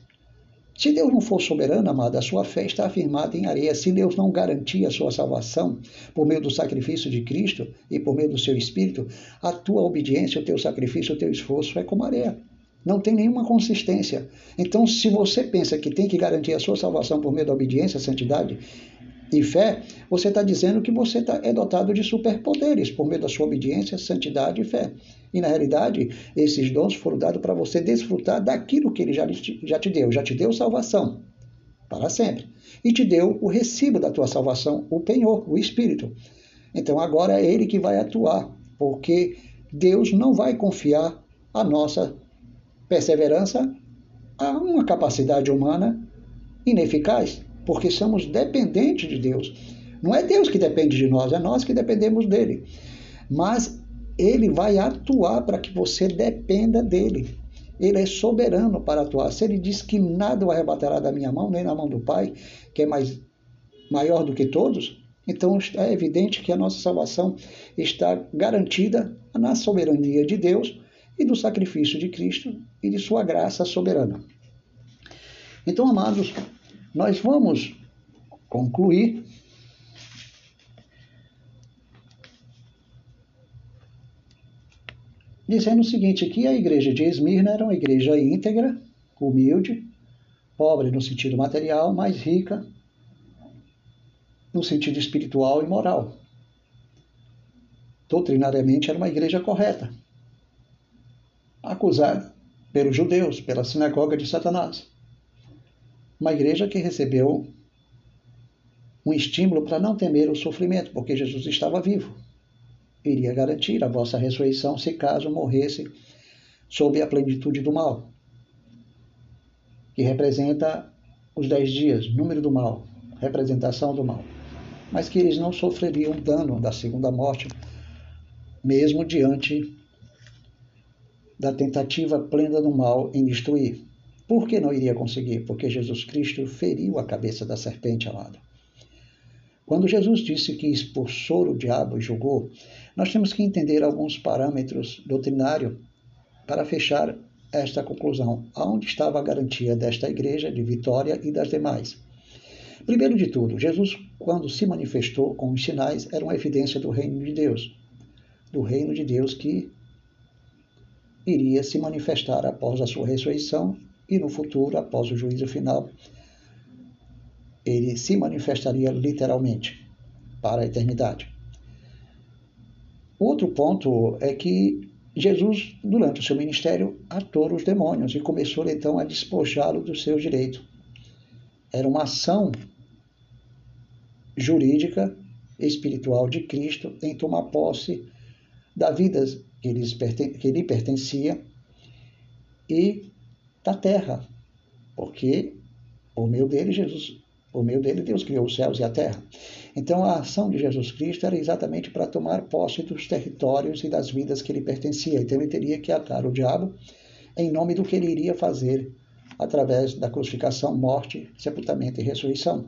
Se Deus não for soberano, amado, a sua fé está afirmada em areia. Se Deus não garantir a sua salvação por meio do sacrifício de Cristo e por meio do seu Espírito, a tua obediência, o teu sacrifício, o teu esforço é como areia não tem nenhuma consistência. Então, se você pensa que tem que garantir a sua salvação por meio da obediência, santidade e fé, você está dizendo que você tá, é dotado de superpoderes por meio da sua obediência, santidade e fé. E na realidade, esses dons foram dados para você desfrutar daquilo que ele já, já te deu. Já te deu salvação para sempre. E te deu o recibo da tua salvação, o penhor, o Espírito. Então agora é ele que vai atuar, porque Deus não vai confiar a nossa Perseverança há uma capacidade humana ineficaz, porque somos dependentes de Deus. Não é Deus que depende de nós, é nós que dependemos dele. Mas ele vai atuar para que você dependa dele. Ele é soberano para atuar. Se ele diz que nada o arrebatará da minha mão, nem na mão do Pai, que é mais maior do que todos, então é evidente que a nossa salvação está garantida na soberania de Deus e do sacrifício de Cristo e de sua graça soberana. Então, amados, nós vamos concluir dizendo o seguinte, que a igreja de Esmirna era uma igreja íntegra, humilde, pobre no sentido material, mas rica no sentido espiritual e moral. Doutrinariamente era uma igreja correta, acusada pelos judeus, pela sinagoga de Satanás. Uma igreja que recebeu um estímulo para não temer o sofrimento, porque Jesus estava vivo. Iria garantir a vossa ressurreição se caso morresse sob a plenitude do mal, que representa os dez dias, número do mal, representação do mal. Mas que eles não sofreriam dano da segunda morte, mesmo diante da tentativa plena do mal em destruir. Por que não iria conseguir? Porque Jesus Cristo feriu a cabeça da serpente alada. Quando Jesus disse que expulsou o diabo e julgou, nós temos que entender alguns parâmetros doutrinários para fechar esta conclusão. Aonde estava a garantia desta igreja de vitória e das demais? Primeiro de tudo, Jesus, quando se manifestou com os sinais, era uma evidência do reino de Deus, do reino de Deus que iria se manifestar após a sua ressurreição e no futuro, após o juízo final, ele se manifestaria literalmente para a eternidade. Outro ponto é que Jesus, durante o seu ministério, atou os demônios e começou então a despojá-lo do seu direito. Era uma ação jurídica, espiritual de Cristo em tomar posse da vida que, lhe pertencia e da terra, porque por meio dele Jesus por meio dele, Deus criou os céus e a terra. Então, a ação de Jesus Cristo era exatamente para tomar posse dos territórios e das vidas que lhe pertencia. Então, ele teria que atar o diabo em nome do que ele iria fazer através da crucificação, morte, sepultamento e ressurreição.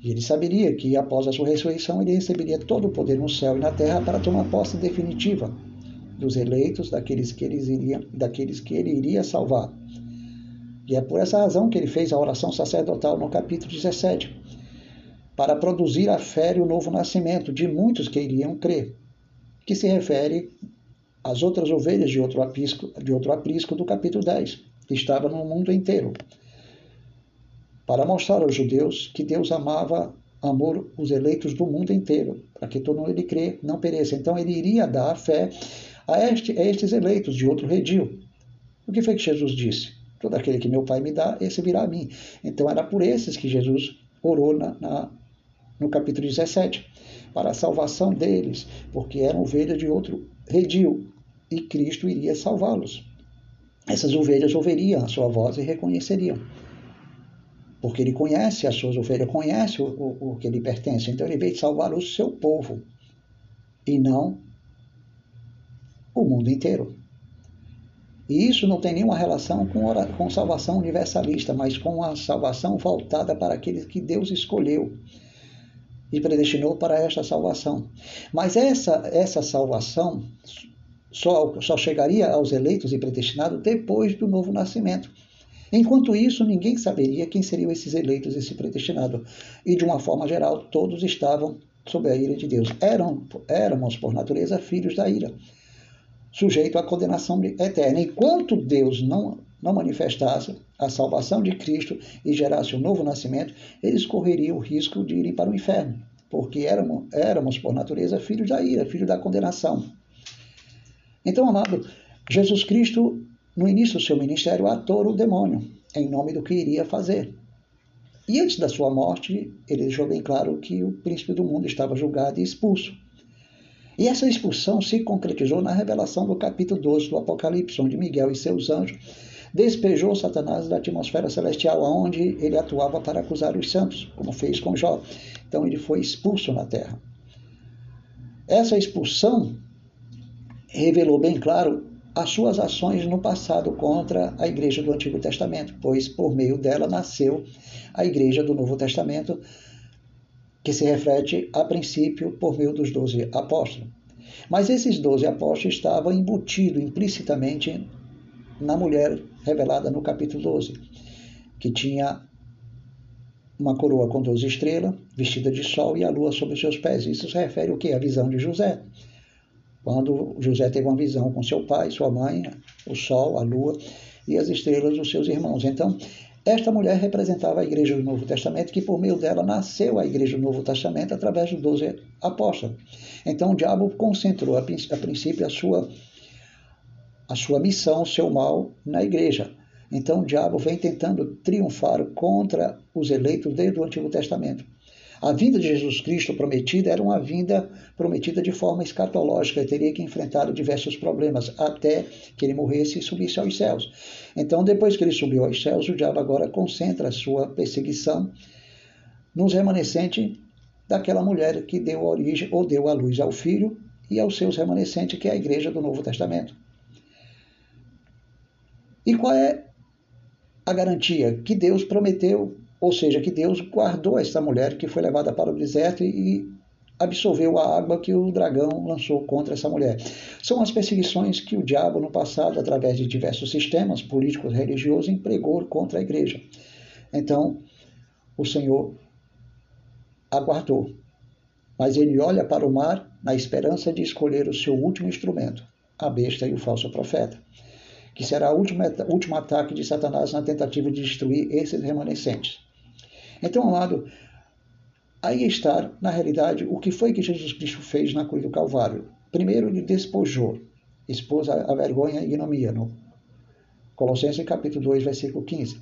E ele saberia que após a sua ressurreição ele receberia todo o poder no céu e na terra para tomar posse definitiva dos eleitos, daqueles que, eles iriam, daqueles que ele iria salvar. E é por essa razão que ele fez a oração sacerdotal no capítulo 17, para produzir a fé e o novo nascimento de muitos que iriam crer, que se refere às outras ovelhas de outro aprisco, de outro aprisco do capítulo 10, que estava no mundo inteiro, para mostrar aos judeus que Deus amava amor os eleitos do mundo inteiro, para que todo mundo ele crê não pereça. Então ele iria dar a fé a, este, a estes eleitos de outro redil. O que foi que Jesus disse? Todo aquele que meu Pai me dá, esse virá a mim. Então era por esses que Jesus orou na, na, no capítulo 17, para a salvação deles, porque eram ovelhas de outro redil, e Cristo iria salvá-los. Essas ovelhas ouviriam a sua voz e reconheceriam. Porque ele conhece as suas ovelhas, conhece o, o, o que lhe pertence. Então ele veio salvar o seu povo e não o mundo inteiro. E isso não tem nenhuma relação com, com salvação universalista, mas com a salvação voltada para aqueles que Deus escolheu e predestinou para esta salvação. Mas essa, essa salvação só, só chegaria aos eleitos e predestinados depois do novo nascimento. Enquanto isso, ninguém saberia quem seriam esses eleitos, esse predestinado. E de uma forma geral, todos estavam sob a ira de Deus. Eram, éramos, por natureza, filhos da ira sujeito à condenação eterna. Enquanto Deus não, não manifestasse a salvação de Cristo e gerasse o um novo nascimento, eles correriam o risco de irem para o inferno, porque éramos, éramos por natureza, filhos da ira, filhos da condenação. Então, amado, Jesus Cristo, no início do seu ministério, atou o demônio, em nome do que iria fazer. E antes da sua morte, ele deixou bem claro que o príncipe do mundo estava julgado e expulso. E essa expulsão se concretizou na revelação do capítulo 12 do Apocalipse, onde Miguel e seus anjos despejou Satanás da atmosfera celestial, onde ele atuava para acusar os santos, como fez com Jó. Então ele foi expulso na terra. Essa expulsão revelou bem claro as suas ações no passado contra a igreja do Antigo Testamento, pois por meio dela nasceu a igreja do Novo Testamento, que se reflete a princípio por meio dos doze apóstolos. Mas esses doze apóstolos estavam embutidos implicitamente na mulher revelada no capítulo 12, que tinha uma coroa com doze estrelas, vestida de sol e a lua sobre seus pés. Isso se refere o que? A visão de José. Quando José teve uma visão com seu pai, sua mãe, o sol, a lua e as estrelas dos seus irmãos. Então, esta mulher representava a igreja do Novo Testamento, que por meio dela nasceu a igreja do Novo Testamento através dos doze apóstolos. Então o diabo concentrou a, princípio a sua, a sua missão, o seu mal na igreja. Então o diabo vem tentando triunfar contra os eleitos desde o Antigo Testamento. A vinda de Jesus Cristo prometida era uma vinda prometida de forma escatológica, ele teria que enfrentar diversos problemas até que ele morresse e subisse aos céus. Então, depois que ele subiu aos céus, o diabo agora concentra a sua perseguição nos remanescentes daquela mulher que deu origem ou deu à luz ao filho e aos seus remanescentes, que é a igreja do Novo Testamento. E qual é a garantia? Que Deus prometeu ou seja, que Deus guardou essa mulher que foi levada para o deserto e absorveu a água que o dragão lançou contra essa mulher. São as perseguições que o diabo, no passado, através de diversos sistemas políticos e religiosos, empregou contra a igreja. Então, o Senhor aguardou. Mas ele olha para o mar na esperança de escolher o seu último instrumento, a besta e o falso profeta, que será o último, último ataque de Satanás na tentativa de destruir esses remanescentes. Então, amado, aí está, na realidade, o que foi que Jesus Cristo fez na cruz do Calvário. Primeiro, ele despojou, expôs a, vergonha e ignomia, no Colossenses capítulo 2, versículo 15.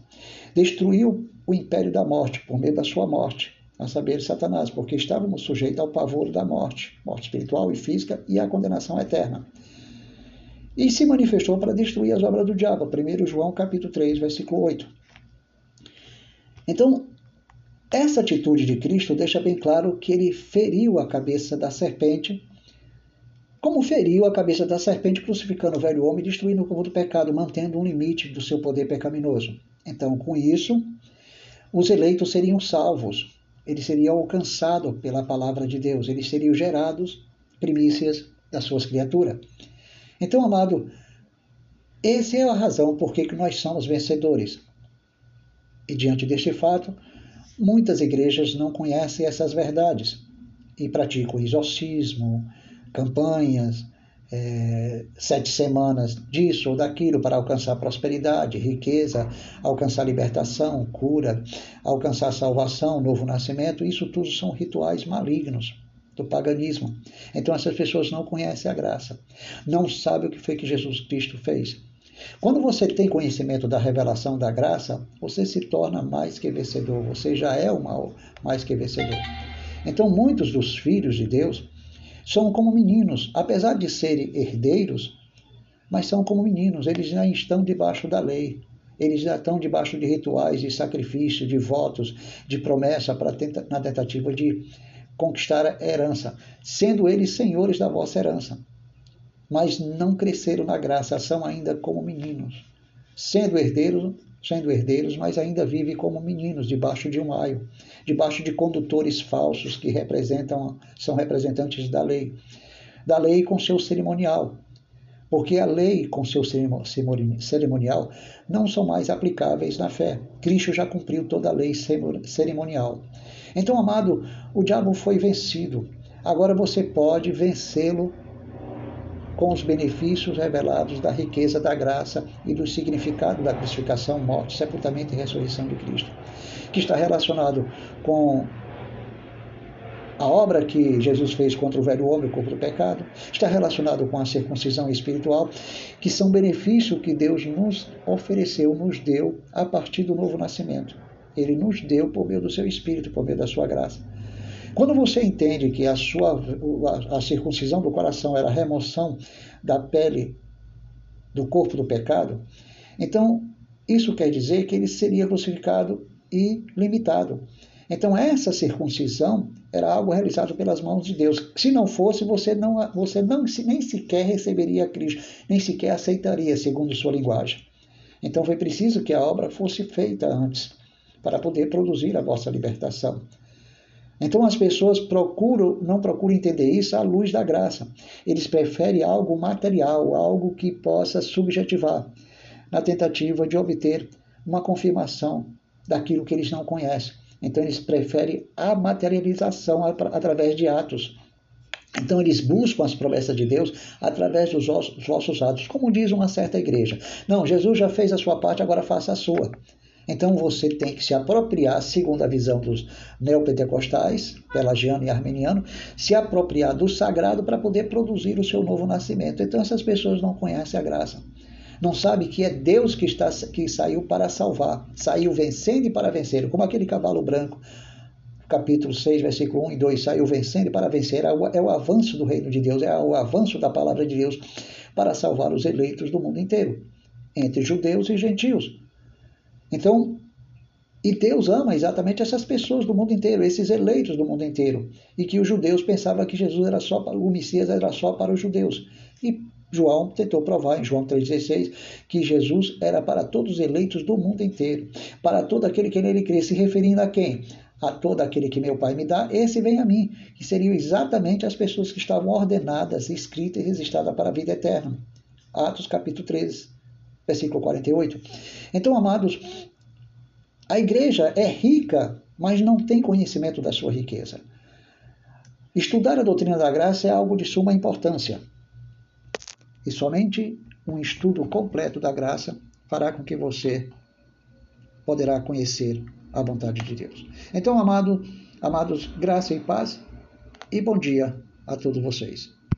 Destruiu o império da morte por meio da sua morte, a saber, Satanás, porque estávamos sujeitos ao pavor da morte, morte espiritual e física e à condenação eterna. E se manifestou para destruir as obras do diabo. 1 João capítulo 3, versículo 8. Então, essa atitude de Cristo deixa bem claro que ele feriu a cabeça da serpente, como feriu a cabeça da serpente crucificando o velho homem destruindo o corpo do pecado, mantendo um limite do seu poder pecaminoso. Então, com isso, os eleitos seriam salvos, eles seriam alcançados pela palavra de Deus, eles seriam gerados primícias das suas criaturas. Então, amado, essa é a razão por que nós somos vencedores. E diante deste fato, Muitas igrejas não conhecem essas verdades e praticam exorcismo, campanhas, é, sete semanas disso ou daquilo para alcançar prosperidade, riqueza, alcançar libertação, cura, alcançar salvação, novo nascimento. Isso tudo são rituais malignos do paganismo. Então essas pessoas não conhecem a graça, não sabem o que foi que Jesus Cristo fez. Quando você tem conhecimento da revelação da graça, você se torna mais que vencedor, você já é o mal mais que vencedor. Então, muitos dos filhos de Deus são como meninos, apesar de serem herdeiros, mas são como meninos, eles já estão debaixo da lei, eles já estão debaixo de rituais, de sacrifício, de votos, de promessa para na tentativa de conquistar a herança, sendo eles senhores da vossa herança mas não cresceram na graça, são ainda como meninos, sendo herdeiros, sendo herdeiros, mas ainda vivem como meninos debaixo de um aio, debaixo de condutores falsos que representam, são representantes da lei, da lei com seu cerimonial, porque a lei com seu cerimonial não são mais aplicáveis na fé. Cristo já cumpriu toda a lei cerimonial. Então, amado, o diabo foi vencido. Agora você pode vencê-lo com os benefícios revelados da riqueza da graça e do significado da crucificação, morte, sepultamento e ressurreição de Cristo, que está relacionado com a obra que Jesus fez contra o velho homem, o corpo do pecado, está relacionado com a circuncisão espiritual, que são benefícios que Deus nos ofereceu, nos deu a partir do novo nascimento. Ele nos deu por meio do seu espírito, por meio da sua graça. Quando você entende que a sua a, circuncisão do coração era a remoção da pele do corpo do pecado, então isso quer dizer que ele seria crucificado e limitado. Então essa circuncisão era algo realizado pelas mãos de Deus. Se não fosse, você não você não nem sequer receberia Cristo, nem sequer aceitaria segundo sua linguagem. Então foi preciso que a obra fosse feita antes para poder produzir a vossa libertação. Então as pessoas procuram, não procuram entender isso à luz da graça. Eles preferem algo material, algo que possa subjetivar, na tentativa de obter uma confirmação daquilo que eles não conhecem. Então eles preferem a materialização através de atos. Então eles buscam as promessas de Deus através dos vossos atos, como diz uma certa igreja. Não, Jesus já fez a sua parte, agora faça a sua. Então você tem que se apropriar, segundo a visão dos neopentecostais, pelagiano e armeniano, se apropriar do sagrado para poder produzir o seu novo nascimento. Então essas pessoas não conhecem a graça. Não sabe que é Deus que, está, que saiu para salvar, saiu vencendo e para vencer, como aquele cavalo branco capítulo 6, versículo 1 e 2, saiu vencendo e para vencer é é o avanço do reino de Deus, é o avanço da palavra de Deus para salvar os eleitos do mundo inteiro, entre judeus e gentios. Então, e Deus ama exatamente essas pessoas do mundo inteiro, esses eleitos do mundo inteiro. E que os judeus pensavam que Jesus era só para o Messias era só para os judeus. E João tentou provar em João 3,16 que Jesus era para todos os eleitos do mundo inteiro, para todo aquele que nele crê, se referindo a quem? A todo aquele que meu Pai me dá, esse vem a mim, que seriam exatamente as pessoas que estavam ordenadas, escritas e registradas para a vida eterna. Atos capítulo 13, versículo 48. Então, amados, a igreja é rica, mas não tem conhecimento da sua riqueza. Estudar a doutrina da graça é algo de suma importância. E somente um estudo completo da graça fará com que você poderá conhecer a vontade de Deus. Então, amado, amados, graça e paz e bom dia a todos vocês.